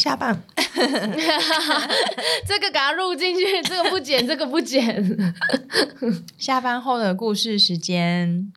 下班，这个给它录进去，这个不剪，这个不剪。下班后的故事时间。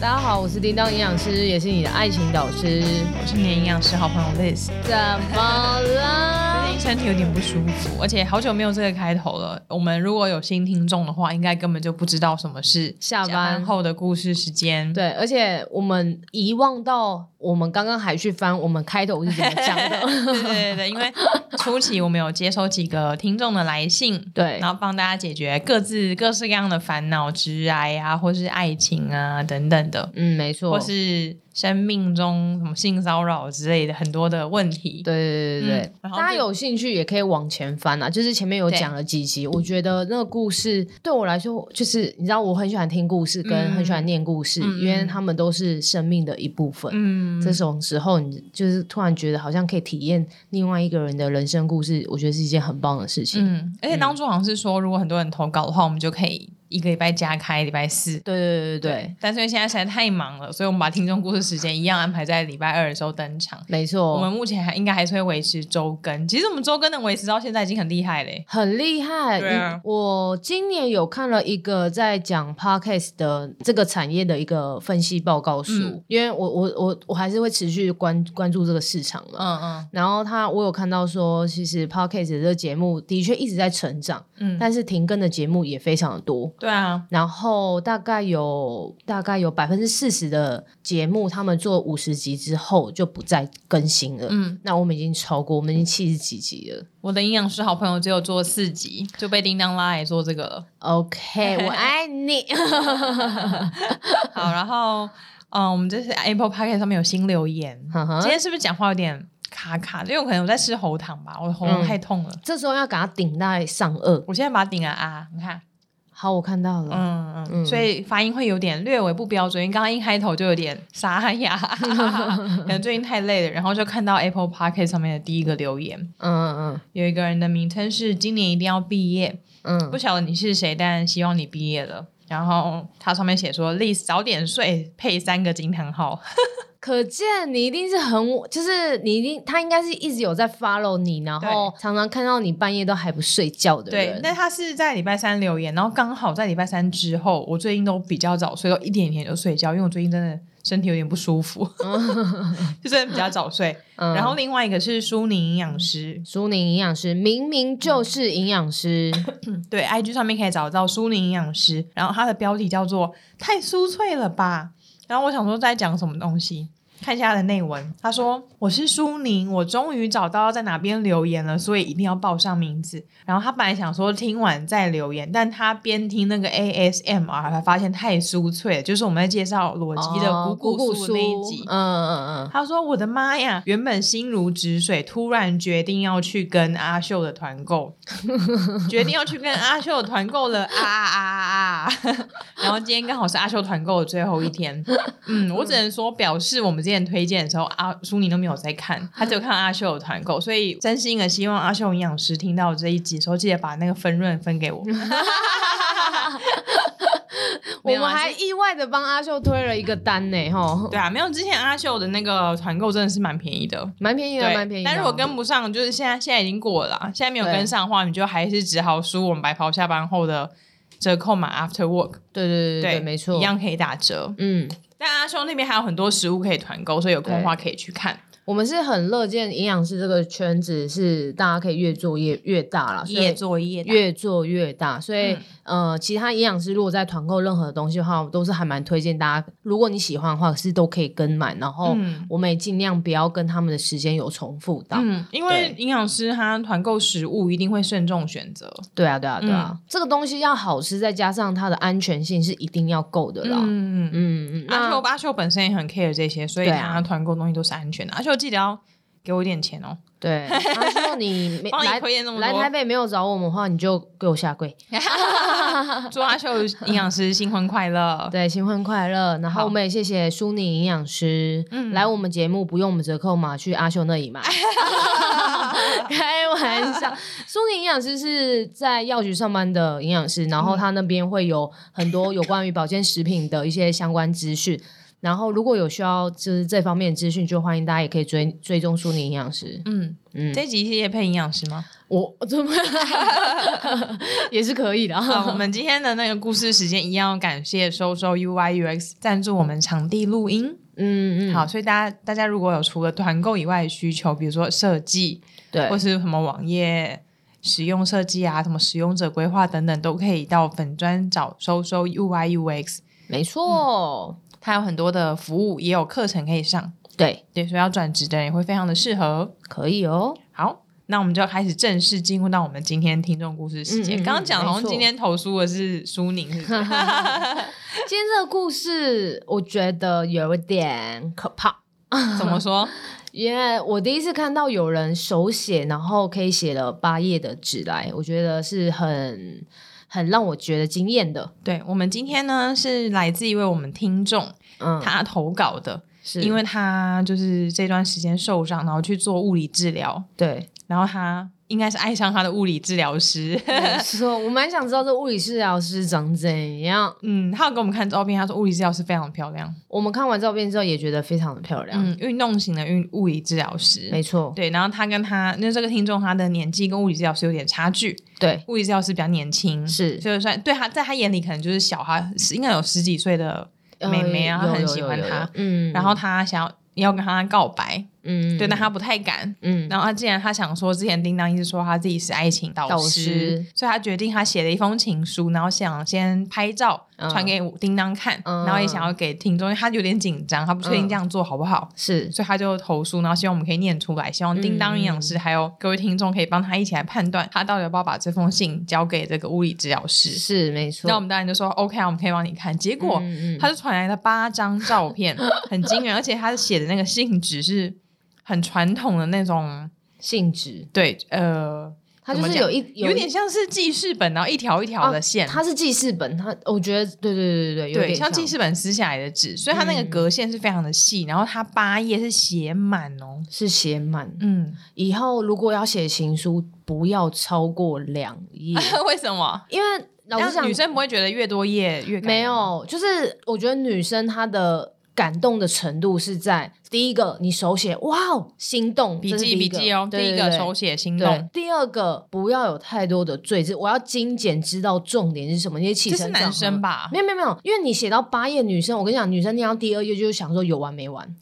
大家好，我是叮当营养师，也是你的爱情导师。我是你的营养师好朋友 Liz。怎么了？身体有点不舒服，而且好久没有这个开头了。我们如果有新听众的话，应该根本就不知道什么是下班后的故事时间。对，而且我们遗忘到。我们刚刚还去翻我们开头是怎么讲的？对对对，因为初期我们有接收几个听众的来信，对，然后帮大家解决各自各式各样的烦恼、职涯啊，或是爱情啊等等的。嗯，没错，或是。生命中什么性骚扰之类的很多的问题，对对对对，嗯、大家有兴趣也可以往前翻啊。就是前面有讲了几集，我觉得那个故事对我来说，就是你知道我很喜欢听故事，跟很喜欢念故事，嗯、因为他们都是生命的一部分。嗯，这种时候你就是突然觉得好像可以体验另外一个人的人生故事，我觉得是一件很棒的事情。嗯，而且当初好像是说，如果很多人投稿的话，我们就可以。一个礼拜加开礼拜四，对对对对对。但是因为现在实在太忙了，所以我们把听众故事时间一样安排在礼拜二的时候登场。没错，我们目前还应该还是会维持周更。其实我们周更能维持到现在已经很厉害嘞，很厉害。对啊，我今年有看了一个在讲 Podcast 的这个产业的一个分析报告书，嗯、因为我我我我还是会持续关关注这个市场嘛。嗯嗯。然后他我有看到说，其实 Podcast 这个节目的确一直在成长，嗯，但是停更的节目也非常的多。对啊，然后大概有大概有百分之四十的节目，他们做五十集之后就不再更新了。嗯，那我们已经超过，我们已经七十几集了。我的营养师好朋友只有做四集，就被叮当拉来做这个了。OK，我爱你。好，然后嗯，我们这是 Apple Podcast 上面有新留言。今天是不是讲话有点卡卡？因为我可能我在吃喉糖吧，我的喉咙太痛了。嗯，这时候要给它顶在上颚。我现在把它顶了啊，你看。好，我看到了。嗯嗯，嗯，所以发音会有点略微不标准，因为刚刚一开头就有点沙哑，可能最近太累了。然后就看到 Apple Podcast 上面的第一个留言，嗯嗯嗯，有一个人的名称是今年一定要毕业，嗯，不晓得你是谁，但希望你毕业了。然后他上面写说：“Liz 早点睡，配三个惊叹号。”可见你一定是很，就是你一定他应该是一直有在 follow 你，然后常常看到你半夜都还不睡觉的人。对，但他是在礼拜三留言，然后刚好在礼拜三之后，我最近都比较早睡，都一点一点就睡觉，因为我最近真的身体有点不舒服，就是比较早睡。嗯、然后另外一个是苏宁营养师，苏宁营养师明明就是营养师，嗯、对，IG 上面可以找到苏宁营养师，然后他的标题叫做“太酥脆了吧”。然后我想说在讲什么东西，看一下他的内文。他说：“我是苏宁，我终于找到在哪边留言了，所以一定要报上名字。”然后他本来想说听完再留言，但他边听那个 ASMR，他发现太酥脆了，就是我们在介绍裸机的股骨酥那一集。嗯嗯嗯。他说：“我的妈呀，原本心如止水，突然决定要去跟阿秀的团购，决定要去跟阿秀的团购了啊啊啊！啊 然后今天刚好是阿秀团购的最后一天。”嗯，我只能说表示我们之前推荐的时候，阿苏宁都没有在看，他只有看阿秀的团购，所以真心的希望阿秀营养师听到这一集的时候，记得把那个分润分给我。我们还意外的帮阿秀推了一个单呢，哈。对啊，没有之前阿秀的那个团购真的是蛮便宜的，蛮便宜的，蛮便宜的。但如果跟不上，就是现在现在已经过了啦，现在没有跟上的话，你就还是只好输我们白袍下班后的折扣码 After Work。对对对对，对没错，一样可以打折。嗯。但阿兄那边还有很多食物可以团购，所以有空的话可以去看。我们是很乐见营养师这个圈子是大家可以越做越越大了，越做越大，越做越大。所以、嗯、呃，其他营养师如果在团购任何的东西的话，我都是还蛮推荐大家，如果你喜欢的话，是都可以跟买。然后我们也尽量不要跟他们的时间有重复到，嗯，因为营养师他团购食物一定会慎重选择。对啊，对啊，对啊，嗯、这个东西要好吃，再加上它的安全性是一定要够的啦。嗯嗯嗯嗯。阿秀阿秀本身也很 care 这些，所以他团购东西都是安全的。阿秀记得要。给我一点钱哦。对，他说你没来来台北没有找我们的话，你就给我下跪。祝阿秀营养师新婚快乐。对，新婚快乐。然后我们也谢谢苏宁营养师，嗯，来我们节目不用我们折扣码，去阿秀那里买。开玩笑，苏宁营养师是在药局上班的营养师，然后他那边会有很多有关于保健食品的一些相关资讯。然后如果有需要就是这方面的资讯，就欢迎大家也可以追追踪舒宁营养师。嗯嗯，这集是业配营养师吗？我怎么 也是可以的。好，我 们今天的那个故事时间一样要感谢收收 UI UX 赞助我们场地录音。嗯嗯，好，所以大家大家如果有除了团购以外的需求，比如说设计，对，或是什么网页使用设计啊，什么使用者规划等等，都可以到粉专找收收 UI UX。没错。它有很多的服务，也有课程可以上。对对，所以要转职的人也会非常的适合。可以哦。好，那我们就要开始正式进入到我们今天听众故事时间。刚刚讲好像今天投书的是苏宁？今天这个故事我觉得有点可怕。怎么说？因为我第一次看到有人手写，然后可以写了八页的纸来，我觉得是很。很让我觉得惊艳的，对，我们今天呢是来自一位我们听众，嗯，他投稿的，是。因为他就是这段时间受伤，然后去做物理治疗，对，然后他。应该是爱上他的物理治疗师。说，我蛮想知道这物理治疗师长怎样。嗯，他有给我们看照片，他说物理治疗师非常漂亮。我们看完照片之后也觉得非常的漂亮。嗯，运动型的运物理治疗师，没错。对，然后他跟他那这个听众，他的年纪跟物理治疗师有点差距。对，物理治疗师比较年轻，是，就是算对他在他眼里可能就是小孩，应该有十几岁的妹妹啊，很喜欢他。嗯，然后他想要要跟他告白。嗯，对，但他不太敢。嗯，然后他既然他想说，之前叮当一直说他自己是爱情导师，导师，所以他决定他写了一封情书，然后想先拍照传给叮当看，嗯，然后也想要给听众，因为他有点紧张，他不确定这样做好不好。是，所以他就投书，然后希望我们可以念出来，希望叮当营养师还有各位听众可以帮他一起来判断，他到底要不要把这封信交给这个物理治疗师。是，没错。那我们当然就说 OK，我们可以帮你看。结果他就传来了八张照片，很惊人，而且他写的那个信纸是。很传统的那种信纸，对，呃，它就是有一有，有点像是记事本，然后一条一条的线，啊、它是记事本，它我觉得对对对对对，有点像，像记事本撕下来的纸，所以它那个格线是非常的细，嗯、然后它八页是写满哦，是写满，嗯，以后如果要写情书，不要超过两页，为什么？因为老实讲，女生不会觉得越多页越没有，就是我觉得女生她的。感动的程度是在第一个，你手写哇哦，心动，笔记笔记哦，第一个手写心动。第二个不要有太多的赘字，我要精简，知道重点是什么。那些起承转合，这是男生吧？没有没有没有，因为你写到八页，女生我跟你讲，女生念到第二页就是想说有完没完。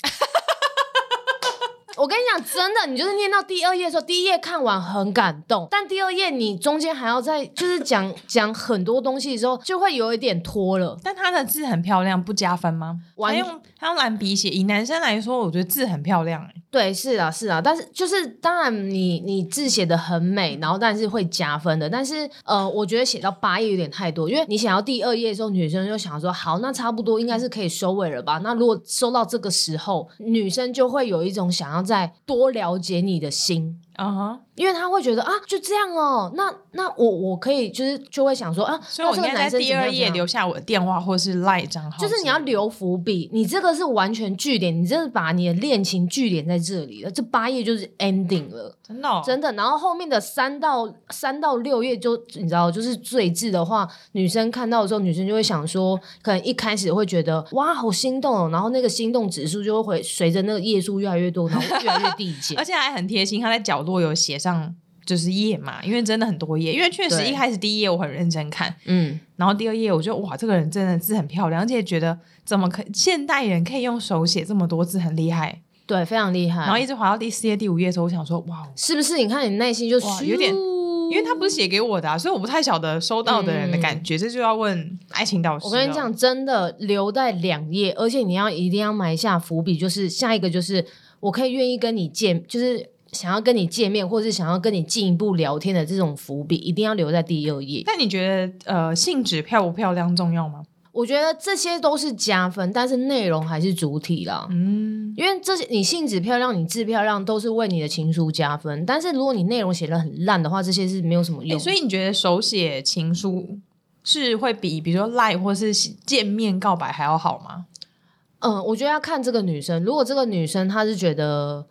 我跟你讲，真的，你就是念到第二页的时候，第一页看完很感动，但第二页你中间还要再就是讲讲很多东西的时候，就会有一点拖了。但他的字很漂亮，不加分吗？他用他用蓝笔写，以男生来说，我觉得字很漂亮欸。对，是啊，是啊，但是就是当然你，你你字写的很美，然后但是会加分的。但是呃，我觉得写到八页有点太多，因为你想要第二页的时候，女生就想说，好，那差不多应该是可以收尾了吧？那如果收到这个时候，女生就会有一种想要在多了解你的心。啊哈，uh. 因为他会觉得啊，就这样哦，那那我我可以就是就会想说啊，所以我应该在第二页留下我的电话或是 LINE 账号，就是你要留伏笔，你这个是完全据点，你这是把你的恋情据点在这里了，这八页就是 ending 了，真的、哦、真的，然后后面的三到三到六页就你知道，就是最字的话，女生看到的时候，女生就会想说，可能一开始会觉得哇好心动哦，然后那个心动指数就会随着那个页数越来越多，然后越来越递减，而且还很贴心，他在角落。我有写上就是页嘛，因为真的很多页，因为确实一开始第一页我很认真看，嗯，然后第二页我就哇，这个人真的字很漂亮，而且觉得怎么可现代人可以用手写这么多字，很厉害，对，非常厉害。然后一直滑到第四页、第五页的时候，我想说哇，是不是？你看你内心就有点，因为他不是写给我的啊，所以我不太晓得收到的人的感觉，嗯、这就要问爱情导师。我跟你讲，真的留在两页，而且你要一定要埋下伏笔，就是下一个就是我可以愿意跟你见，就是。想要跟你见面，或是想要跟你进一步聊天的这种伏笔，一定要留在第二页。那你觉得，呃，信纸漂不漂亮重要吗？我觉得这些都是加分，但是内容还是主体啦。嗯，因为这些你信纸漂亮，你字漂亮，都是为你的情书加分。但是如果你内容写的很烂的话，这些是没有什么用。欸，所以你觉得手写情书是会比，比如说赖或是见面告白还要好吗？嗯，我觉得要看这个女生。如果这个女生她是觉得。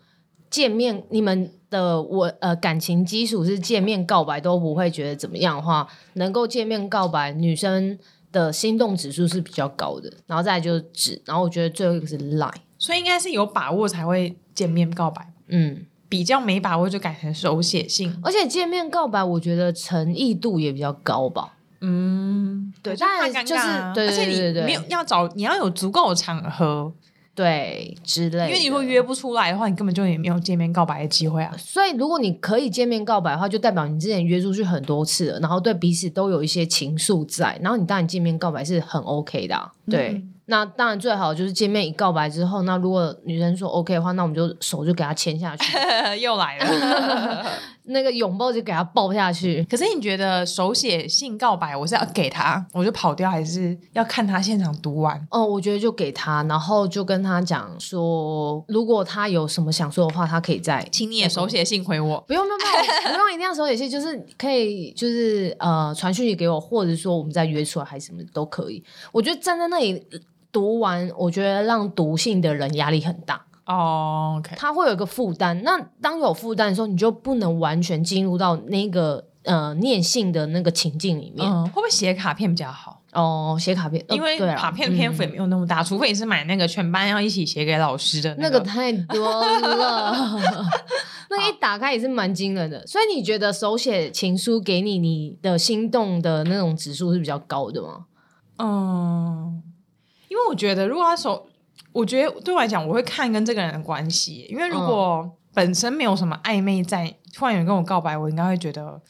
见面，你们的我呃感情基础是见面告白都不会觉得怎么样的话，能够见面告白，女生的心动指数是比较高的，然后再来就是纸，然后我觉得最后一个是 line，所以应该是有把握才会见面告白。嗯，比较没把握就改成手写信，而且见面告白，我觉得诚意度也比较高吧。嗯，对，当然就是对，而且你没有要找，你要有足够的场合。对，之类。因为你如果约不出来的话，你根本就也没有见面告白的机会啊。所以，如果你可以见面告白的话，就代表你之前约出去很多次了，然后对彼此都有一些情愫在，然后你当然见面告白是很 OK 的啊。对。嗯那当然最好就是见面一告白之后，那如果女生说 OK 的话，那我们就手就给她牵下去，又来了，那个拥抱就给他抱下去。可是你觉得手写信告白，我是要给他，我就跑掉，还是要看他现场读完？哦，我觉得就给他，然后就跟他讲说，如果他有什么想说的话，他可以再，请你也手写信回我。不用不用不用，不用 一定要手写信，就是可以就是呃传讯息给我，或者说我们再约出来还是什么都可以。我觉得站在那里。读完，我觉得让读信的人压力很大哦。Oh, OK，他会有一个负担。那当有负担的时候，你就不能完全进入到那个呃念性的那个情境里面。嗯，会不会写卡片比较好？哦，写卡片，因为卡片篇幅也没有那么大，嗯、除非你是买那个全班要一起写给老师的那個，那个太多了。那一打开也是蛮惊人的。所以你觉得手写情书给你，你的心动的那种指数是比较高的吗？嗯。因为我觉得，如果他手，我觉得对我来讲，我会看跟这个人的关系。因为如果本身没有什么暧昧在，突然有人跟我告白，我应该会觉得，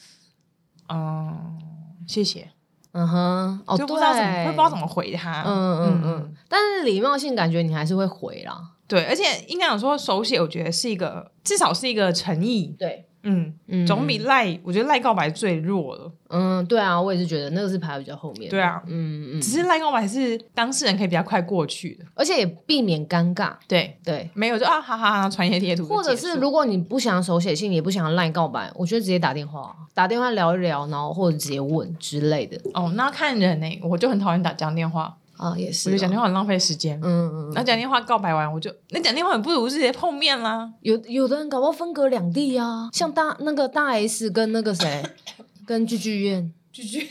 嗯，谢谢，嗯哼，哦，就不知道怎么，会不知道怎么回他，嗯嗯嗯。嗯，但是礼貌性感觉你还是会回啦，对，而且应该讲说手写，我觉得是一个，至少是一个诚意，对。嗯嗯，总比赖，我觉得赖告白最弱了。嗯，对啊，我也是觉得那个是排比较后面。对啊，嗯嗯，只是赖告白是当事人可以比较快过去的，而且也避免尴尬。对对，没有就啊哈哈哈传一些贴图，或者是如果你不想手写信，也不想赖告白，我觉得直接打电话，打电话聊一聊，然后或者直接问之类的。哦，那看人呢、欸，我就很讨厌打讲电话。啊，也是，我觉得讲电话很浪费时间。嗯嗯，那讲电话告白完，我就那讲电话，不如直接碰面啦。有有的人搞不好分隔两地啊，像大那个大 S 跟那个谁，跟具俊曄，具俊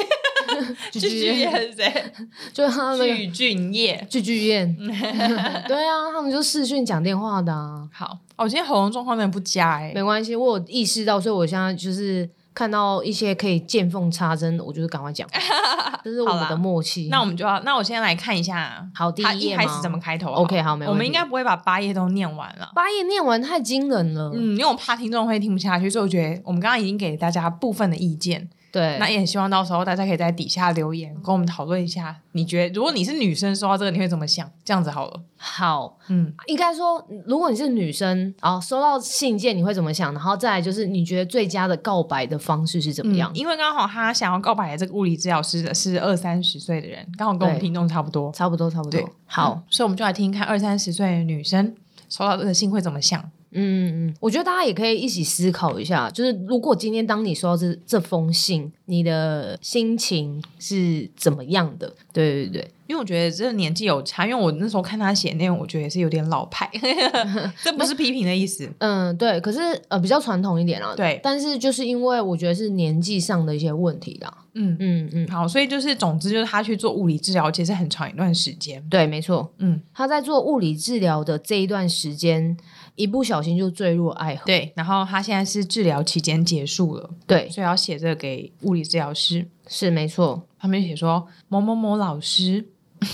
具俊曄是谁？就他那个具俊曄，具俊曄。对啊，他们就视讯讲电话的啊。好，我今天喉咙状况有点不佳哎，没关系，我有意识到，所以我现在就是。看到一些可以见缝插针，我就是赶快讲，这是我们的默契。那我们就要，那我先来看一下，好，第一页开始怎么开头？OK，好，没问题。我们应该不会把八页都念完了，八页念完太惊人了。嗯，因为我怕听众会听不下去，所以我觉得我们刚刚已经给大家部分的意见。对，那也很希望到时候大家可以在底下留言，跟我们讨论一下，你觉得如果你是女生收到这个，你会怎么想？这样子好了。好，嗯，应该说，如果你是女生，啊，收到信件你会怎么想？然后再来就是，你觉得最佳的告白的方式是怎么样？嗯，因为刚好他想要告白的这个物理治疗师的是二三十岁的人，刚好跟我们听众差不多，差不多，差不多。好，嗯，所以我们就来听听看二三十岁的女生收到这个信会怎么想。嗯嗯，我觉得大家也可以一起思考一下，就是如果今天当你收到这这封信，你的心情是怎么样的？对对对，因为我觉得这个年纪有差，因为我那时候看他写内容，我觉得也是有点老派，这不是批评的意思。嗯，对，可是呃比较传统一点啦。对，但是就是因为我觉得是年纪上的一些问题啦。嗯嗯嗯，好，所以就是总之就是他去做物理治疗，其实很长一段时间。对，没错。嗯，他在做物理治疗的这一段时间。一不小心就坠入爱河。对，然后他现在是治疗期间结束了。对，所以要写这个给物理治疗师。是没错，旁边写说某某某老师，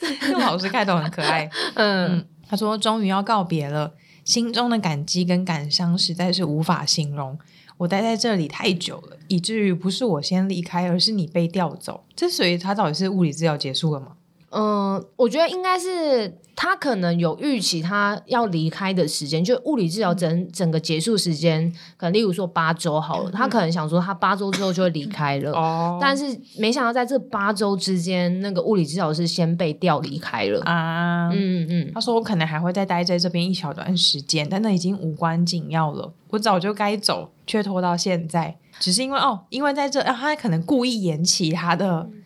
这个老师开头很可爱。嗯，嗯，他说终于要告别了，心中的感激跟感伤实在是无法形容。我待在这里太久了，以至于不是我先离开，而是你被调走。这所以他到底是物理治疗结束了吗？嗯，我觉得应该是。他可能有预期，他要离开的时间，就物理治疗整整个结束时间，可能例如说八周好了，他可能想说他八周之后就会离开了，哦，但是没想到在这八周之间，那个物理治疗师先被调离开了啊，嗯嗯，他说我可能还会再待在这边一小段时间，但那已经无关紧要了，我早就该走，却拖到现在，只是因为哦，因为在这，啊，他可能故意延期他的。嗯，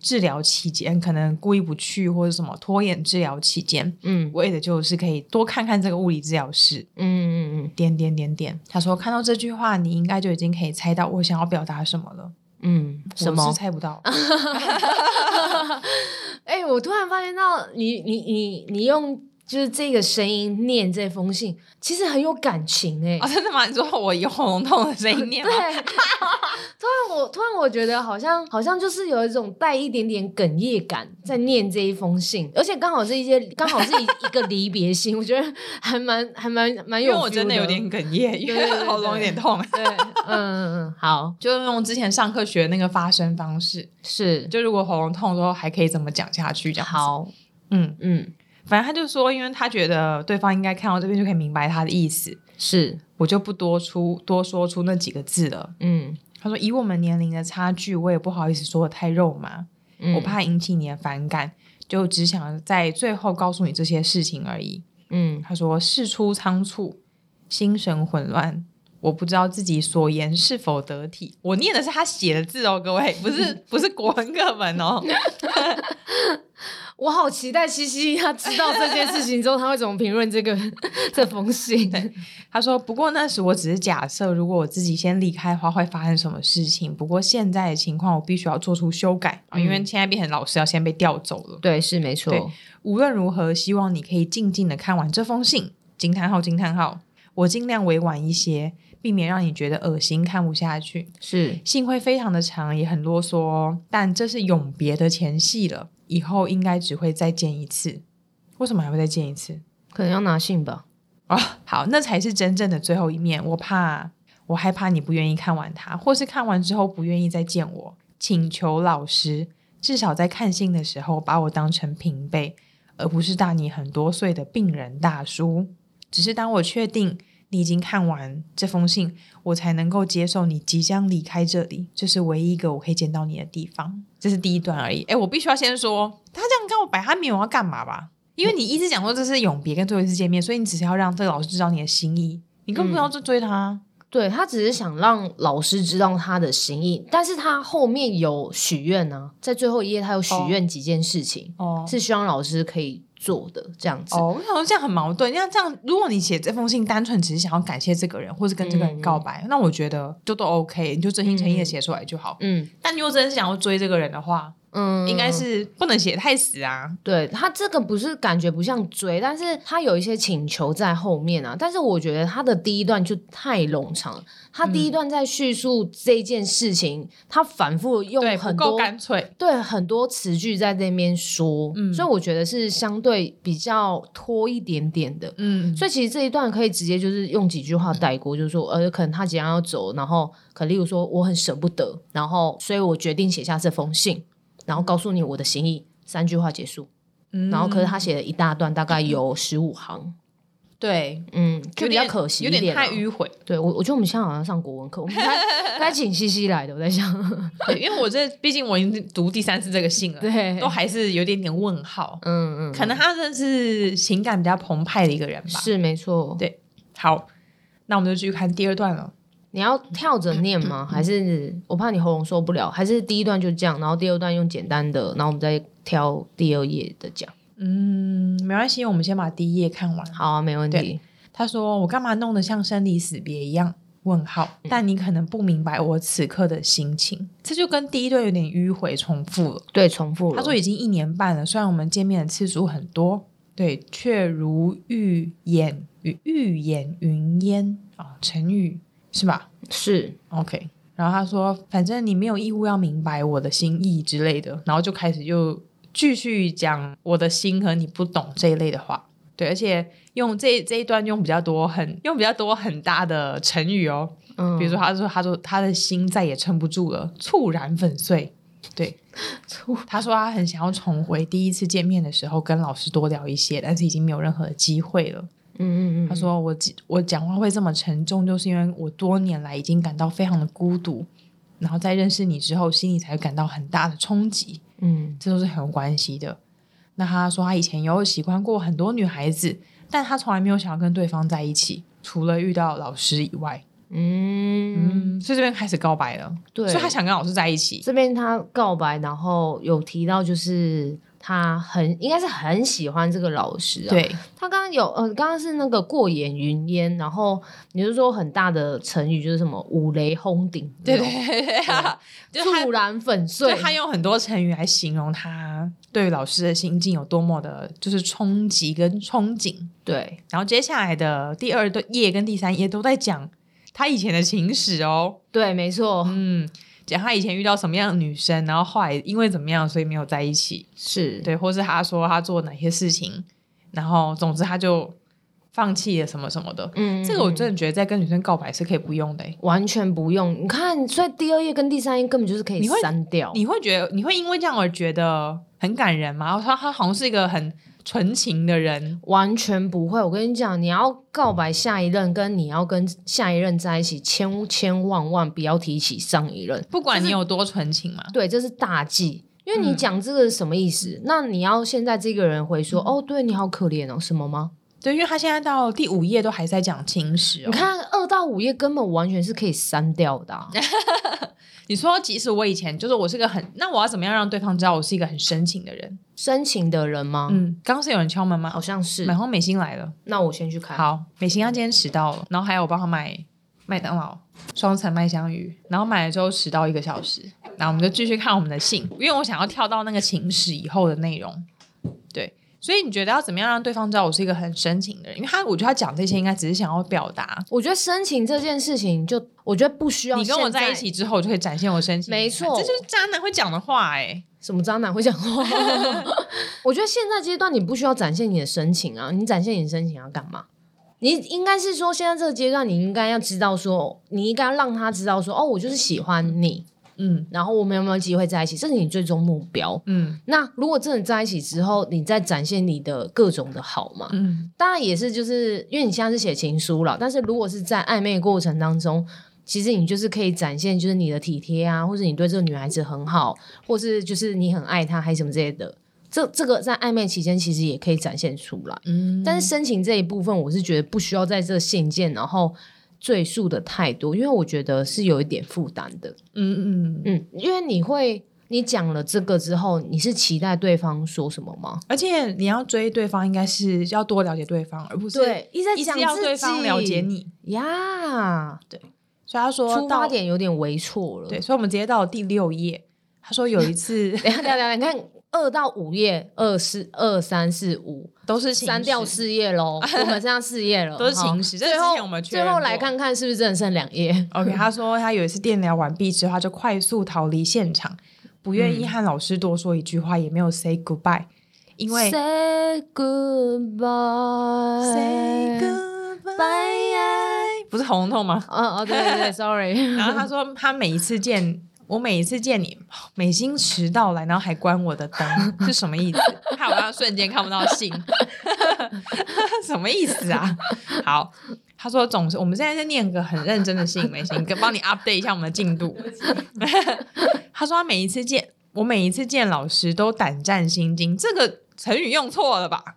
治疗期间可能故意不去或者什么拖延治疗期间，嗯，为的就是可以多看看这个物理治疗师，嗯嗯嗯，点点点点。他说看到这句话，你应该就已经可以猜到我想要表达什么了。嗯，什么？我是猜不到。哎、欸，我突然发现到你，你，你，你用。就是这个声音念这封信，其实很有感情哎、欸！哦，真的吗？你说我有喉咙痛的声音念吗？对，突然我突然我觉得好像好像就是有一种带一点点哽咽感在念这一封信，而且刚好是一些刚好是一一个离别信，我觉得还蛮还蛮蛮有。因为我真的有点哽咽，因为喉咙有点痛。对，嗯嗯嗯，好，就用之前上课学的那个发声方式，是，就如果喉咙痛的时候还可以怎么讲下去这样子。好，嗯嗯。反正他就说，因为他觉得对方应该看到这边就可以明白他的意思，是我就不多出多说出那几个字了。嗯，他说以我们年龄的差距，我也不好意思说的太肉麻，嗯，我怕引起你的反感，就只想在最后告诉你这些事情而已。嗯，他说事出仓促，心神混乱，我不知道自己所言是否得体。我念的是他写的字哦，各位不是 不是国文课本哦。我好期待西西他知道这件事情之后，他会怎么评论这个 这封信？他说：“不过那时我只是假设，如果我自己先离开的话，会发生什么事情。不过现在的情况，我必须要做出修改因为现在变成老师要先被调走了。对，是没错。无论如何，希望你可以静静的看完这封信。惊叹号！惊叹号！我尽量委婉一些，避免让你觉得恶心，看不下去。是信会非常的长，也很啰嗦，但这是永别的前戏了。”以后应该只会再见一次，为什么还会再见一次？可能要拿信吧。哦，好，那才是真正的最后一面。我怕，我害怕你不愿意看完它，或是看完之后不愿意再见我。请求老师，至少在看信的时候把我当成平辈，而不是大你很多岁的病人大叔。只是当我确定。你已经看完这封信，我才能够接受你即将离开这里。这是唯一一个我可以见到你的地方。这是第一段而已。诶，我必须要先说，他这样跟我摆，他没有要干嘛吧？因为你一直讲说这是永别跟最后一次见面，所以你只是要让这个老师知道你的心意。你根本不要去追他。嗯，对，他只是想让老师知道他的心意，但是他后面有许愿呢，在最后一页他有许愿几件事情，哦，是希望老师可以。做的这样子哦，我想说这样很矛盾。那这样，如果你写这封信单纯只是想要感谢这个人，或是跟这个人告白，嗯、那我觉得就都 OK，你就真心诚意的写出来就好。嗯，但如果真的是想要追这个人的话。嗯，应该是不能写太死啊。对，他这个不是感觉不像追，但是他有一些请求在后面啊。但是我觉得他的第一段就太冗长，他第一段在叙述这件事情，嗯、他反复用很多干脆，对很多词句在那边说，嗯，所以我觉得是相对比较拖一点点的，嗯。所以其实这一段可以直接就是用几句话带过，嗯、就是说，呃，可能他即将要走，然后可例如说我很舍不得，然后所以我决定写下这封信。然后告诉你我的心意，三句话结束。嗯，然后可是他写了一大段，大概有十五行。对，嗯，就比较可惜，有点太迂回。对我，我觉得我们现在好像上国文课，我们该 该请西西来的。我在想，对，因为我这毕竟我已经读第三次这个信了，对，都还是有点点问号。嗯嗯，可能他真的是情感比较澎湃的一个人吧。是没错。对，好，那我们就继续看第二段了。你要跳着念吗？还是我怕你喉咙受不了？还是第一段就这样，然后第二段用简单的，然后我们再挑第二页的讲。嗯，没关系，我们先把第一页看完。好啊，没问题。他说：“我干嘛弄得像生离死别一样？”问号。但你可能不明白我此刻的心情，这就跟第一段有点迂回重复了。对，重复了。他说已经一年半了，虽然我们见面的次数很多，对，却如遇眼与欲眼云烟啊，成语。是吧？是 OK。然后他说：“反正你没有义务要明白我的心意之类的。”然后就开始又继续讲我的心和你不懂这一类的话。对，而且用这这一段用比较多很用比较多很大的成语哦。嗯，比如说他说他说他的心再也撑不住了，猝然粉碎。对，他说他很想要重回第一次见面的时候跟老师多聊一些，但是已经没有任何的机会了。嗯嗯嗯，他说我我讲话会这么沉重，就是因为我多年来已经感到非常的孤独，然后在认识你之后，心里才会感到很大的冲击。嗯，这都是很有关系的。那他说他以前有喜欢过很多女孩子，但他从来没有想要跟对方在一起，除了遇到老师以外。嗯嗯，所以这边开始告白了。对，所以他想跟老师在一起。这边他告白，然后有提到就是。他很应该是很喜欢这个老师啊。对，他刚刚有呃，刚刚是那个过眼云烟，然后你就说很大的成语就是什么五雷轰顶，对对对，突 然粉碎。他用很多成语来形容他对老师的心境有多么的，就是冲击跟憧憬。对，然后接下来的第二页跟第三页都在讲他以前的情史哦。对，没错，嗯。讲他以前遇到什么样的女生，然后后来因为怎么样，所以没有在一起，是对，或是他说他做哪些事情，然后总之他就放弃了什么什么的。嗯，这个我真的觉得在跟女生告白是可以不用的，完全不用。你看，所以第二页跟第三页根本就是可以删掉。你会，你会觉得你会因为这样而觉得很感人吗？他他好像是一个很。纯情的人完全不会。我跟你讲，你要告白下一任，跟你要跟下一任在一起，千千万万不要提起上一任。不管你有多纯情嘛，对，这是大忌。因为你讲这个是什么意思？嗯、那你要现在这个人回说：“嗯、哦，对你好可怜哦，什么吗？”对，因为他现在到第五页都还在讲情史、哦。你看二到五页根本完全是可以删掉的、啊。你说，即使我以前就是我是个很，那我要怎么样让对方知道我是一个很深情的人？深情的人吗？嗯，刚刚是有人敲门吗？好像是。然后美心来了，那我先去看。好，美心她今天迟到了，然后还有我帮她买麦当劳双层麦香鱼，然后买了之后迟到一个小时，然后我们就继续看我们的信，因为我想要跳到那个情史以后的内容。所以你觉得要怎么样让对方知道我是一个很深情的人？因为他，我觉得他讲这些应该只是想要表达。我觉得深情这件事情，就我觉得不需要。你跟我在一起之后，就会展现我深情。没错，这就是渣男会讲的话哎、欸。什么渣男会讲话？我觉得现在阶段你不需要展现你的深情啊，你展现你的深情要干嘛？你应该是说，现在这个阶段，你应该要知道说，你应该要让他知道说，哦，我就是喜欢你。嗯，然后我们有没有机会在一起？这是你最终目标。嗯，那如果真的在一起之后，你再展现你的各种的好嘛？嗯，当然也是，就是因为你现在是写情书了。但是如果是在暧昧过程当中，其实你就是可以展现，就是你的体贴啊，或者你对这个女孩子很好，或是就是你很爱她，还是什么之类的。这这个在暧昧期间其实也可以展现出来。嗯，但是深情这一部分，我是觉得不需要在这信件，然后。赘述的太多，因为我觉得是有一点负担的。嗯嗯嗯，因为你会，你讲了这个之后，你是期待对方说什么吗？而且你要追对方，应该是要多了解对方，而不是对一直在讲要对方了解你呀。对，所以他说出发点有点微错了。对，所以我们直接到第六页。他说有一次，等下等下，你看。二到五页，二四二三四五都是删掉四页喽，我们剩下四页了，都是情史。最后我们最后来看看是不是真的剩两页。OK，他说他有一次电疗完毕之后，他就快速逃离现场，不愿意和老师多说一句话，也没有 say goodbye，因为 say goodbye，say goodbye，不是红痛吗？哦哦，对对对，sorry。然后他说他每一次见。我每一次见你，美心迟到来，然后还关我的灯，是什么意思？害我刚刚瞬间看不到信，什么意思啊？好，他说总是我们现在在念个很认真的信，美心，跟帮你 update 一下我们的进度。他说他每一次见我，每一次见老师都胆战心惊，这个成语用错了吧？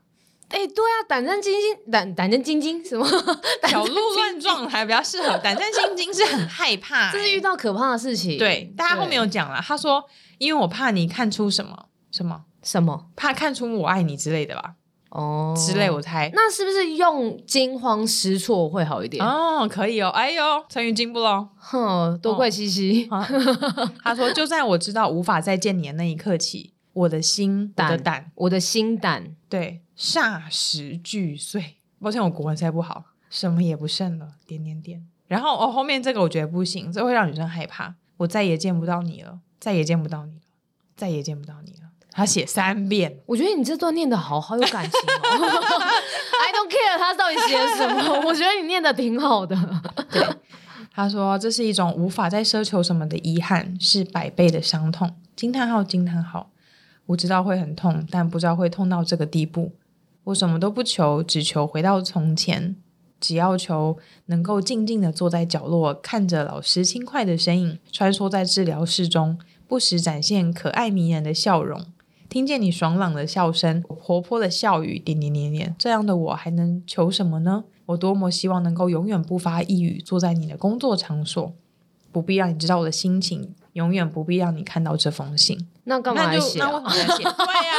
哎，对啊，胆战心惊，胆胆战心惊什么？小鹿乱撞还比较适合。胆战心惊是很 害怕，这是遇到可怕的事情。对，大家后面有讲了，他说，因为我怕你看出什么什么什么，怕看出我爱你之类的吧？哦，之类我猜。那是不是用惊慌失措会好一点？哦，可以哦。哎呦，成语进步喽。哼，多亏西西。他说，就在我知道无法再见你的那一刻起，我的心，我的胆，我的心胆，对。霎时俱碎，抱歉，我国文实在不好，什么也不剩了。点点点，然后哦，后面这个我觉得不行，这会让女生害怕。我再也见不到你了，再也见不到你了，再也见不到你了。他写三遍，我觉得你这段念得好好有感情哦。I don't care 他到底写什么，我觉得你念的挺好的。对，他说这是一种无法再奢求什么的遗憾，是百倍的伤痛。惊叹号，惊叹号！我知道会很痛，但不知道会痛到这个地步。我什么都不求，只求回到从前，只要求能够静静的坐在角落，看着老师轻快的身影穿梭在治疗室中，不时展现可爱迷人的笑容，听见你爽朗的笑声，活泼的笑语，点点点点。这样的我还能求什么呢？我多么希望能够永远不发一语，坐在你的工作场所，不必让你知道我的心情，永远不必让你看到这封信。那干嘛来写、啊？那为什么写？对呀，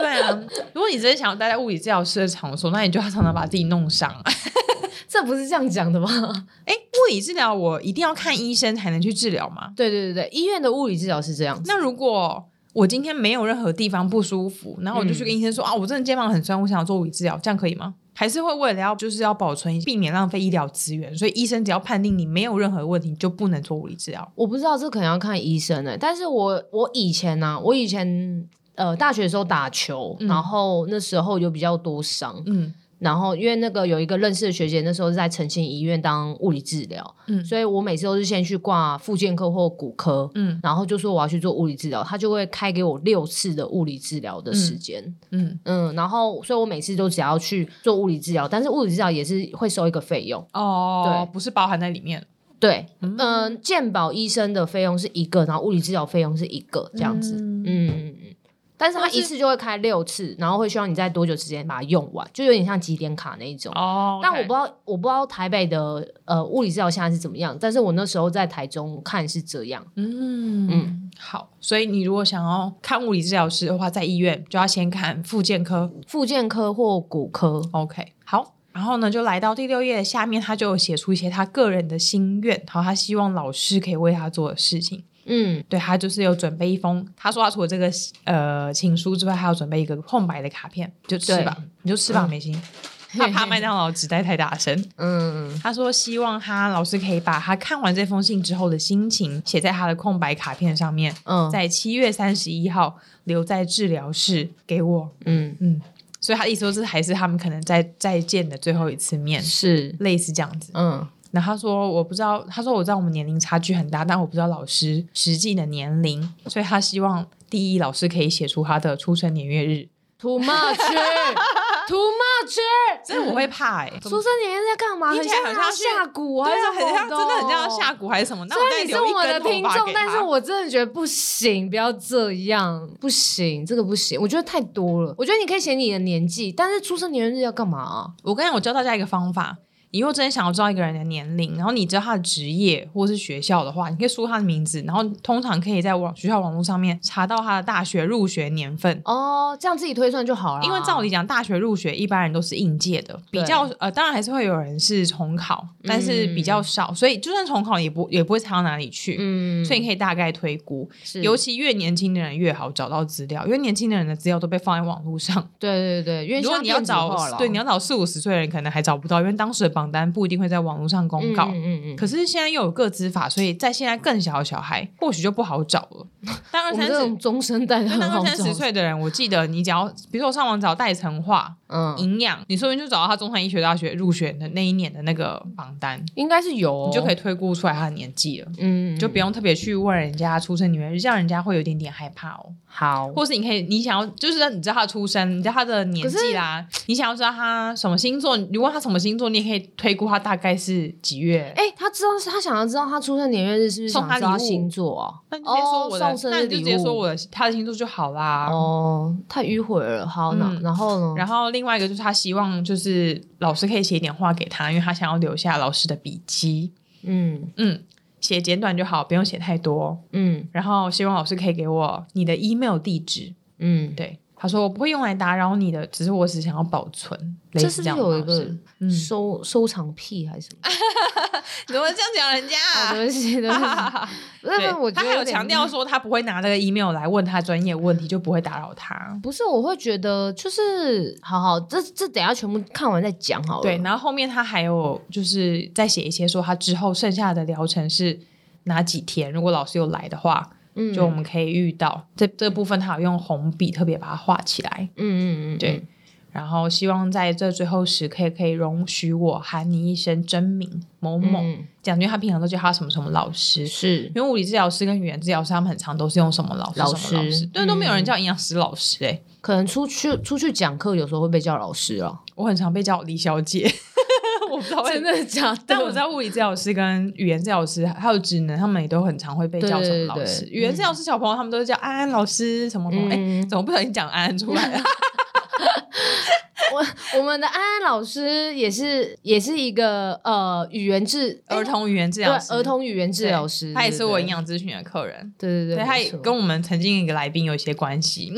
对啊。如果你真的想要待在物理治疗师的场所，那你就要常常把自己弄伤。这不是这样讲的吗？哎，物理治疗我一定要看医生才能去治疗吗？对对对对，医院的物理治疗是这样。那如果我今天没有任何地方不舒服，然后我就去跟医生说、嗯、啊，我真的肩膀很酸，我想要做物理治疗，这样可以吗？还是会为了要就是要保存，避免浪费医疗资源，所以医生只要判定你没有任何问题，就不能做物理治疗。我不知道这可能要看医生呢、欸，但是我我以前呢、啊，我以前呃大学的时候打球，嗯、然后那时候有比较多伤，嗯。然后，因为那个有一个认识的学姐，那时候是在澄清医院当物理治疗，嗯，所以我每次都是先去挂复健科或骨科，嗯，然后就说我要去做物理治疗，他就会开给我六次的物理治疗的时间，嗯。嗯，然后，所以我每次都只要去做物理治疗，但是物理治疗也是会收一个费用，哦，对，不是包含在里面，对，嗯、呃，健保医生的费用是一个，然后物理治疗费用是一个，这样子，嗯。嗯但是他一次就会开六次，然后会需要你在多久时间把它用完，就有点像集点卡那一种。哦。但我不知道，我不知道台北的呃物理治疗现在是怎么样。但是我那时候在台中看是这样。嗯嗯。好，所以你如果想要看物理治疗师的话，在医院就要先看复健科、复健科或骨科。OK。好，然后呢，就来到第六页的下面，他就写出一些他个人的心愿，然后他希望老师可以为他做的事情。嗯，对，他就是有准备一封，他说他除了这个呃情书之外，还要准备一个空白的卡片，就吃吧，你就吃吧，美心。他怕麦当劳纸袋太大声。嗯，他说希望他老师可以把他看完这封信之后的心情写在他的空白卡片上面。嗯，在七月三十一号留在治疗室给我。嗯嗯，所以他意思说这还是他们可能再再见的最后一次面，是类似这样子。嗯。然后他说：“我不知道。”他说：“我知道我们年龄差距很大，但我不知道老师实际的年龄，所以他希望第一老师可以写出他的出生年月日。” Too much，Too much，我会怕哎、欸！出生年月日在干嘛？很像很像下蛊，对啊，很像真的很像下蛊还是什么？那我再留一根头发给他。虽然你是我的听众，但是我真的觉得不行，不要这样，不行，这个不行，我觉得太多了。我觉得你可以写你的年纪，但是出生年月日要干嘛、啊？我跟你讲，我教大家一个方法。你如果真的想要知道一个人的年龄，然后你知道他的职业或是学校的话，你可以输他的名字，然后通常可以在网学校网络上面查到他的大学入学年份。哦，这样自己推算就好了。因为照理讲，大学入学一般人都是应届的，比较呃，当然还是会有人是重考，但是比较少，嗯、所以就算重考也不也不会差到哪里去。嗯，所以你可以大概推估，是尤其越年轻的人越好找到资料，因为年轻的人的资料都被放在网络上。对对对，因为如果你要找，对你要找四五十岁的人，可能还找不到，因为当时的榜单不一定会在网络上公告，嗯嗯嗯。可是现在又有个资法，所以在现在更小的小孩或许就不好找了。但二，三十中生代的二三十岁的人，我记得你只要比如说我上网找代成化，嗯，营养，你说不定就找到他中山医学大学入学的那一年的那个榜单，应该是有，你就可以推估出来他的年纪了。嗯，就不用特别去问人家出生年月日，这样人家会有点点害怕哦。好，或是你可以，你想要就是你知道他的出生，你知道他的年纪啦，你想要知道他什么星座，你问他什么星座，你也可以推估他大概是几月。哎，他知道是他想要知道他出生年月日，是不是送他礼物星座啊？那你直接说我的，那你就直接说我的他的星座就好啦。哦，太迂回了。好，那然后呢？然后另外一个就是他希望就是老师可以写一点话给他，因为他想要留下老师的笔记。嗯嗯。写简短就好，不用写太多。嗯，然后希望老师可以给我你的 email 地址。嗯，对，他说我不会用来打扰你的，只是我只想要保存。这是有一个收、嗯、收藏癖还是什么？怎么这样讲人家啊？对不起，对不起。对，我他还有强调说他不会拿那个 email 来问他专业问题，就不会打扰他。不是，我会觉得就是好好，这这等下全部看完再讲好了。对，然后后面他还有就是再写一些说他之后剩下的疗程是哪几天，如果老师有来的话，嗯，就我们可以遇到这这部分，他有用红笔特别把它画起来。嗯嗯嗯，对。然后希望在这最后时刻可以容许我喊你一声真名某某，嗯、讲，因为他平常都叫他什么什么老师，是。因为物理治疗师跟语言治疗师他们很常都是用什么老师老师什么老师，对，都没有人叫营养师老师哎、欸，可能出去出去讲课有时候会被叫老师啊，我很常被叫李小姐，我不知道真的假的，但我知道物理治疗师跟语言治疗师还有职能，他们也都很常会被叫什么老师，语言治疗师小朋友他们都是叫安安老师什么什么，哎、嗯，怎么不小心讲安安出来了？我我们的安安老师也是也是一个呃语言治儿童语言治疗师，儿童语言治疗师，他也是我营养咨询的客人。对对对，他也跟我们曾经一个来宾有一些关系。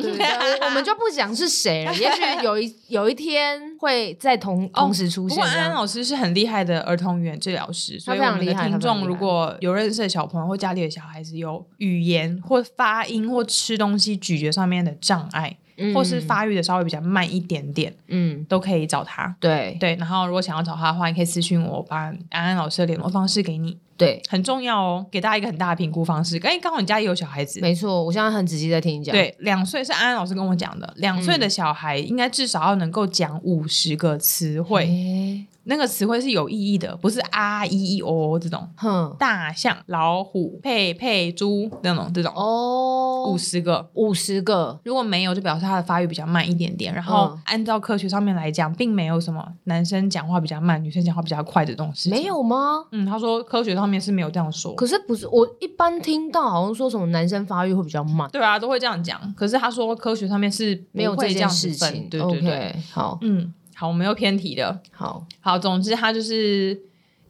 我们就不讲是谁了，也许有一 有一天会在同同时出现。不过安安老师是很厉害的儿童语言治疗师，所以我们的听众如果有认识的小朋友或家里的小孩子有语言或发音或吃东西咀嚼上面的障碍。或是发育的稍微比较慢一点点，嗯，都可以找他。对对，然后如果想要找他的话，你可以私信我，把安安老师的联络方式给你。对，很重要哦，给大家一个很大的评估方式。哎，刚好你家也有小孩子，没错，我现在很仔细在听你讲。对，两岁是安安老师跟我讲的，两岁的小孩应该至少要能够讲五十个词汇。嗯那个词汇是有意义的，不是啊一哦这种。哼，大象、老虎、佩佩、猪那种这种。哦，五十个，五十个。如果没有，就表示他的发育比较慢一点点。然后按照科学上面来讲，并没有什么男生讲话比较慢，女生讲话比较快的东西。没有吗？嗯，他说科学上面是没有这样说。可是不是我一般听到好像说什么男生发育会比较慢。对啊，都会这样讲。可是他说科学上面是没有这件事情。对对对，好，嗯。好，我们又偏题了。好好，总之他就是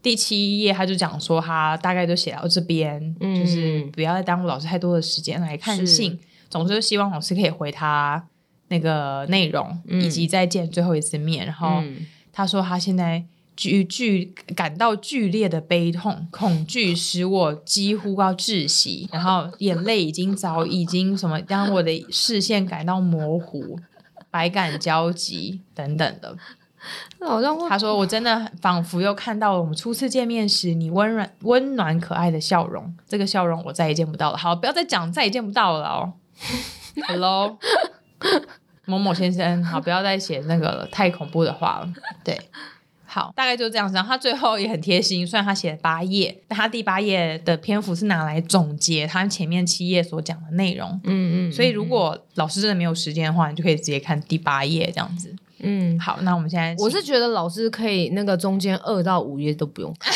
第七页，他就讲说他大概就写到这边，嗯、就是不要再耽误老师太多的时间来看信。总之，希望老师可以回他那个内容，嗯、以及再见最后一次面。然后他说他现在剧剧感到剧烈的悲痛，恐惧使我几乎要窒息，然后眼泪已经早已经什么让我的视线感到模糊。百感交集等等的，好像他说，我真的仿佛又看到了我们初次见面时你温暖温暖可爱的笑容。这个笑容我再也见不到了。好，不要再讲再也见不到了哦。Hello，某某先生，好，不要再写那个了，太恐怖的话了。对。好，大概就这样子。然后他最后也很贴心，虽然他写了八页，但他第八页的篇幅是拿来总结他前面七页所讲的内容。嗯，嗯嗯。所以如果老师真的没有时间的话，你就可以直接看第八页这样子。嗯，好，那我们现在我是觉得老师可以那个中间二到五页都不用看。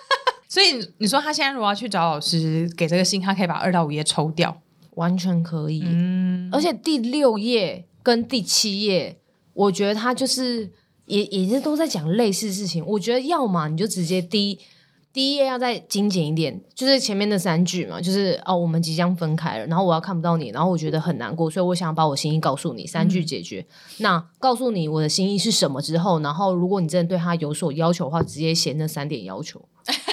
所以你说他现在如果要去找老师给这个信，他可以把二到五页抽掉，完全可以。嗯，而且第六页跟第七页，我觉得他就是。也也是都在讲类似事情，我觉得要么你就直接第一第一页要再精简一点，就是前面那三句嘛，就是哦，我们即将分开了，然后我要看不到你，然后我觉得很难过，所以我想把我心意告诉你，三句解决。嗯、那告诉你我的心意是什么之后，然后如果你真的对他有所要求的话，直接写那三点要求，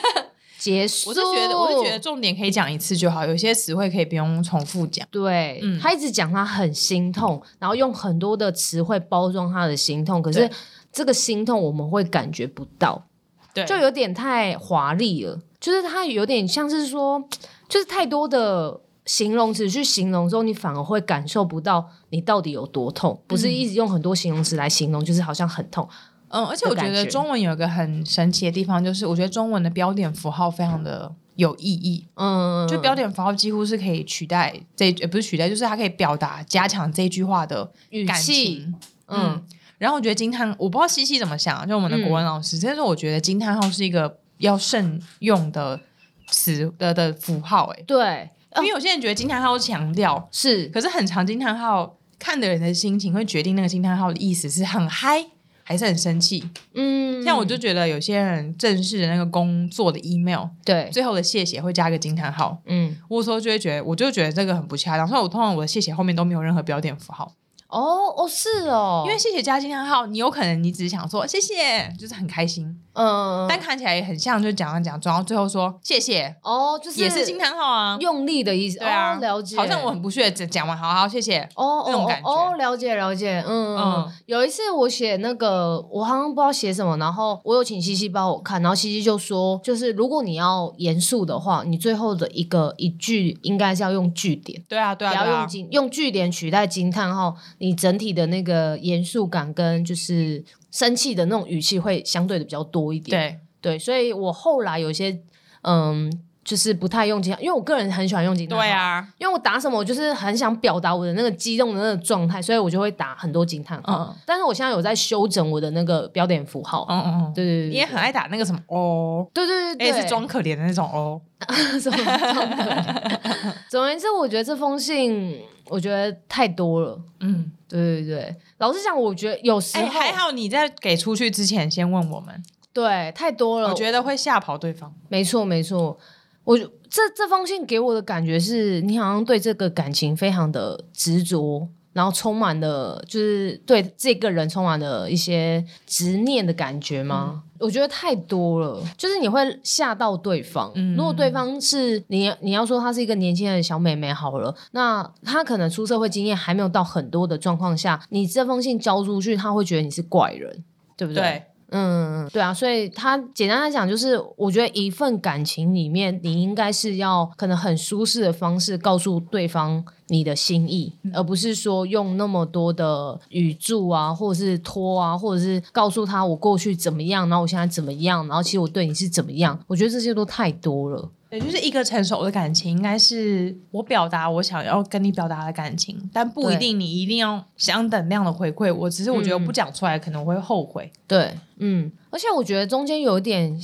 结束。我是觉得，我是觉得重点可以讲一次就好，有些词汇可以不用重复讲。对，嗯、他一直讲他很心痛，然后用很多的词汇包装他的心痛，可是。这个心痛我们会感觉不到，对，就有点太华丽了。就是它有点像是说，就是太多的形容词去形容之后，你反而会感受不到你到底有多痛。不是一直用很多形容词来形容，就是好像很痛。嗯，而且我觉得中文有一个很神奇的地方，就是我觉得中文的标点符号非常的有意义。嗯，就标点符号几乎是可以取代这，也不是取代，就是它可以表达加强这句话的语气。嗯。嗯然后我觉得惊叹，我不知道西西怎么想，就我们的国文老师，但是、嗯、我觉得惊叹号是一个要慎用的词的的符号，哎，对，因为有些人觉得惊叹号强调是，可是很常惊叹号看的人的心情会决定那个惊叹号的意思是很嗨还是很生气，嗯，像我就觉得有些人正式的那个工作的 email，对，最后的谢谢会加一个惊叹号，嗯，我有时候就会觉得，我就觉得这个很不恰当，所以我通常我的谢谢后面都没有任何标点符号。哦哦是哦，因为谢谢加惊叹号，你有可能你只是想说谢谢，就是很开心，嗯，但看起来也很像就讲讲讲，然后最后说谢谢，哦，就是也是惊叹号啊，用力的意思，对啊，了解，好像我很不屑讲完，好好谢谢，哦，那种感觉，哦，了解了解，嗯嗯，有一次我写那个，我好像不知道写什么，然后我有请西西帮我看，然后西西就说，就是如果你要严肃的话，你最后的一个一句应该是要用句点，对啊对啊，不要用惊，用句点取代惊叹号，你整体的那个严肃感跟就是生气的那种语气会相对的比较多一点。对对，所以我后来有些嗯，就是不太用惊叹，因为我个人很喜欢用惊叹。对啊，因为我打什么，我就是很想表达我的那个激动的那个状态，所以我就会打很多惊叹号。嗯，但是我现在有在修整我的那个标点符号。嗯嗯，对对对，你也很爱打那个什么哦，对对对，也是装可怜的那种哦。总而言之，我觉得这封信，我觉得太多了。嗯，对对对，老实讲，我觉得有时候还好你在给出去之前先问我们。对，太多了，我觉得会吓跑对方。没错没错，我这这封信给我的感觉是你好像对这个感情非常的执着，然后充满了就是对这个人充满了一些执念的感觉吗？嗯、我觉得太多了，就是你会吓到对方。嗯、如果对方是你，你要说她是一个年轻的小妹妹好了，那她可能出社会经验还没有到很多的状况下，你这封信交出去，他会觉得你是怪人，对不对？对嗯，对啊，所以他简单来讲，就是我觉得一份感情里面，你应该是要可能很舒适的方式告诉对方你的心意，嗯、而不是说用那么多的语助啊，或者是拖啊，或者是告诉他我过去怎么样，然后我现在怎么样，然后其实我对你是怎么样，我觉得这些都太多了。对，就是一个成熟的感情，应该是我表达我想要跟你表达的感情，但不一定你一定要相等量的回馈我。只是我觉得不讲出来可能会后悔。对，嗯，而且我觉得中间有一点，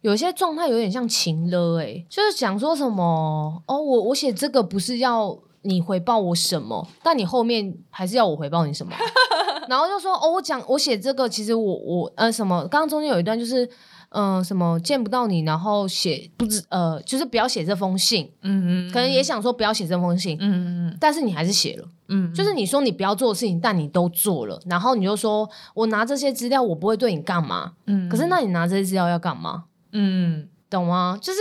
有一些状态有点像情了，哎，就是讲说什么哦，我我写这个不是要你回报我什么，但你后面还是要我回报你什么，然后就说哦，我讲我写这个，其实我我呃什么，刚刚中间有一段就是。嗯、呃，什么见不到你，然后写不知呃，就是不要写这封信。嗯嗯，可能也想说不要写这封信。嗯嗯，但是你还是写了。嗯，就是你说你不要做的事情，但你都做了。然后你就说我拿这些资料，我不会对你干嘛。嗯，可是那你拿这些资料要干嘛？嗯，懂吗？就是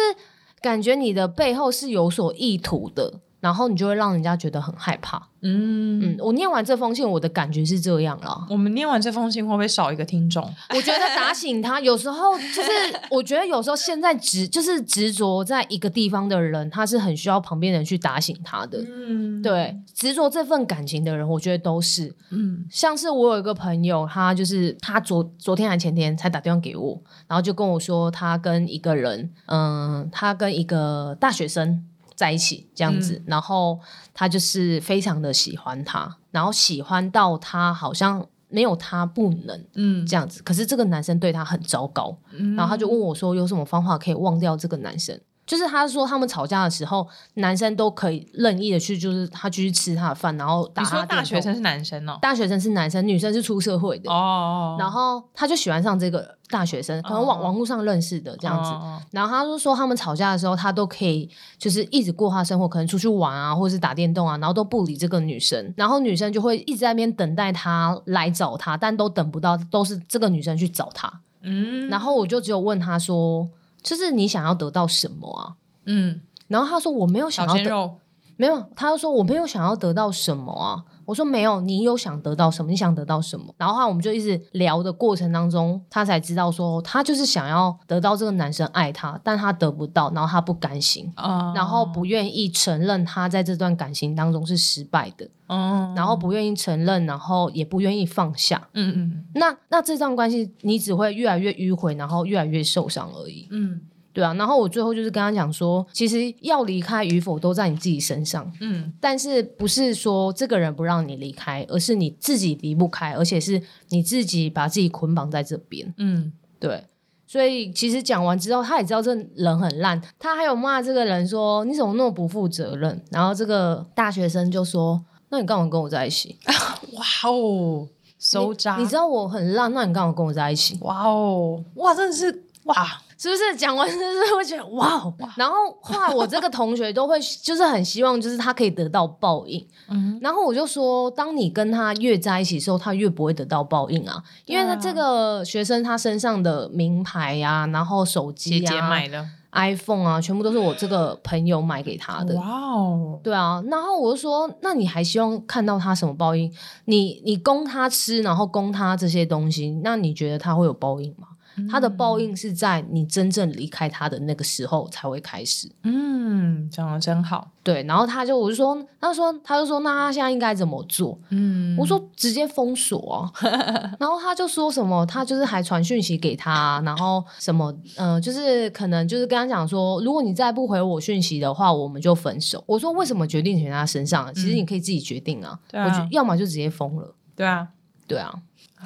感觉你的背后是有所意图的。然后你就会让人家觉得很害怕。嗯嗯，我念完这封信，我的感觉是这样了。我们念完这封信会不会少一个听众？我觉得打醒他，有时候就是，我觉得有时候现在执就是执着在一个地方的人，他是很需要旁边人去打醒他的。嗯，对，执着这份感情的人，我觉得都是。嗯，像是我有一个朋友，他就是他昨昨天还前天才打电话给我，然后就跟我说，他跟一个人，嗯，他跟一个大学生。在一起这样子，嗯、然后他就是非常的喜欢他，然后喜欢到他好像没有他不能，嗯，这样子。可是这个男生对他很糟糕，嗯、然后他就问我说：“有什么方法可以忘掉这个男生？”就是他说他们吵架的时候，男生都可以任意的去，就是他继续吃他的饭，然后打他。你说大学生是男生哦？大学生是男生，女生是出社会的哦。然后他就喜欢上这个大学生，可能网网络上认识的这样子。然后他就说他们吵架的时候，他都可以就是一直过他生活，可能出去玩啊，或者是打电动啊，然后都不理这个女生。然后女生就会一直在那边等待他来找他，但都等不到，都是这个女生去找他。嗯。然后我就只有问他说。就是你想要得到什么啊？嗯，然后他说我没有想要得，没有，他就说我没有想要得到什么啊。我说没有，你有想得到什么？你想得到什么？然后我们就一直聊的过程当中，他才知道说他就是想要得到这个男生爱他，但他得不到，然后他不甘心，哦、然后不愿意承认他在这段感情当中是失败的，哦、然后不愿意承认，然后也不愿意放下，嗯嗯，那那这段关系你只会越来越迂回，然后越来越受伤而已，嗯。对啊，然后我最后就是跟他讲说，其实要离开与否都在你自己身上，嗯，但是不是说这个人不让你离开，而是你自己离不开，而且是你自己把自己捆绑在这边，嗯，对，所以其实讲完之后，他也知道这人很烂，他还有骂这个人说你怎么那么不负责任，然后这个大学生就说，那你干嘛跟我在一起？哇哦，收渣，你知道我很烂，那你干嘛跟我在一起？哇哦，哇，真的是哇。是不是？讲完就是会觉得哇，哇。然后后来我这个同学都会就是很希望就是他可以得到报应，嗯，然后我就说，当你跟他越在一起的时候，他越不会得到报应啊，因为他这个学生他身上的名牌呀、啊，然后手机啊，姐姐买的。iPhone 啊，全部都是我这个朋友买给他的，哇哦，对啊，然后我就说，那你还希望看到他什么报应？你你供他吃，然后供他这些东西，那你觉得他会有报应吗？他的报应是在你真正离开他的那个时候才会开始。嗯，讲的真好。对，然后他就我就说，他说他就说，那他现在应该怎么做？嗯，我说直接封锁啊。然后他就说什么，他就是还传讯息给他，然后什么，嗯、呃，就是可能就是跟他讲说，如果你再不回我讯息的话，我们就分手。我说为什么决定权在他身上？其实你可以自己决定啊。嗯、我觉得要么就直接封了。对啊，对啊，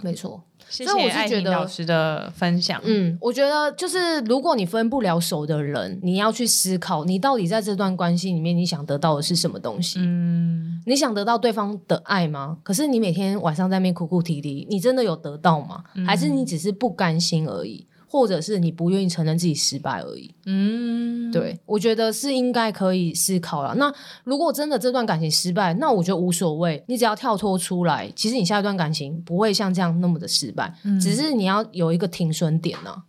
没错。谢谢我是觉得老师的分享。嗯，我觉得就是如果你分不了手的人，你要去思考，你到底在这段关系里面，你想得到的是什么东西？嗯，你想得到对方的爱吗？可是你每天晚上在那边哭哭啼啼，你真的有得到吗？嗯、还是你只是不甘心而已？或者是你不愿意承认自己失败而已。嗯，对，我觉得是应该可以思考了。那如果真的这段感情失败，那我觉得无所谓，你只要跳脱出来，其实你下一段感情不会像这样那么的失败，嗯、只是你要有一个停损点呢、啊。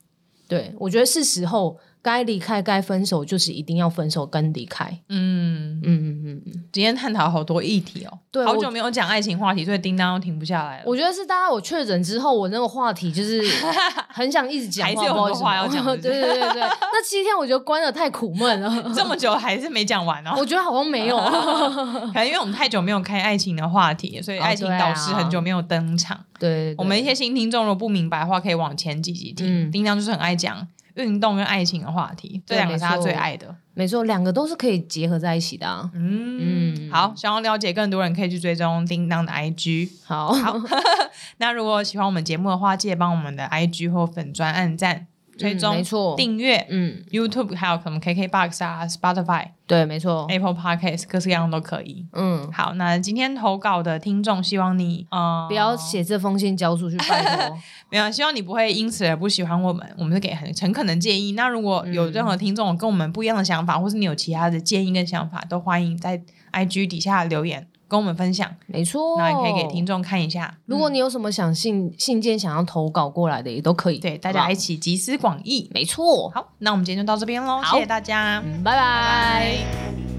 对，我觉得是时候。该离开、该分手，就是一定要分手跟离开。嗯嗯嗯嗯，今天探讨好多议题哦，对，好久没有讲爱情话题，所以叮当都停不下来了。我觉得是大家我确诊之后，我那个话题就是 很想一直讲，还是有很多话要讲。对对对对，那七天我觉得关得太苦闷了，这么久还是没讲完哦。我觉得好像没有，可能因为我们太久没有开爱情的话题，所以爱情导师很久没有登场。对，我们一些新听众如果不明白的话，可以往前几集听。叮当就是很爱讲。运动跟爱情的话题，这两个是他最爱的。没错，两个都是可以结合在一起的啊。嗯，嗯好，想要了解更多人可以去追踪叮当的 IG。好，好。那如果喜欢我们节目的话，记得帮我们的 IG 或粉专按赞。追踪、没错，订阅，嗯，YouTube 还有什么 KKBox 啊，Spotify，对，没错，Apple Podcast 各式各样都可以。嗯，好，那今天投稿的听众，希望你呃不要写这封信交出去，拜托。没有，希望你不会因此而不喜欢我们，我们是给很诚恳的建议。那如果有任何听众跟我们不一样的想法，或是你有其他的建议跟想法，都欢迎在 IG 底下留言。跟我们分享，没错，那也可以给听众看一下。如果你有什么想信信件想要投稿过来的，也都可以。对，大家一起集思广益，没错。好，那我们今天就到这边喽，谢谢大家，嗯，拜拜。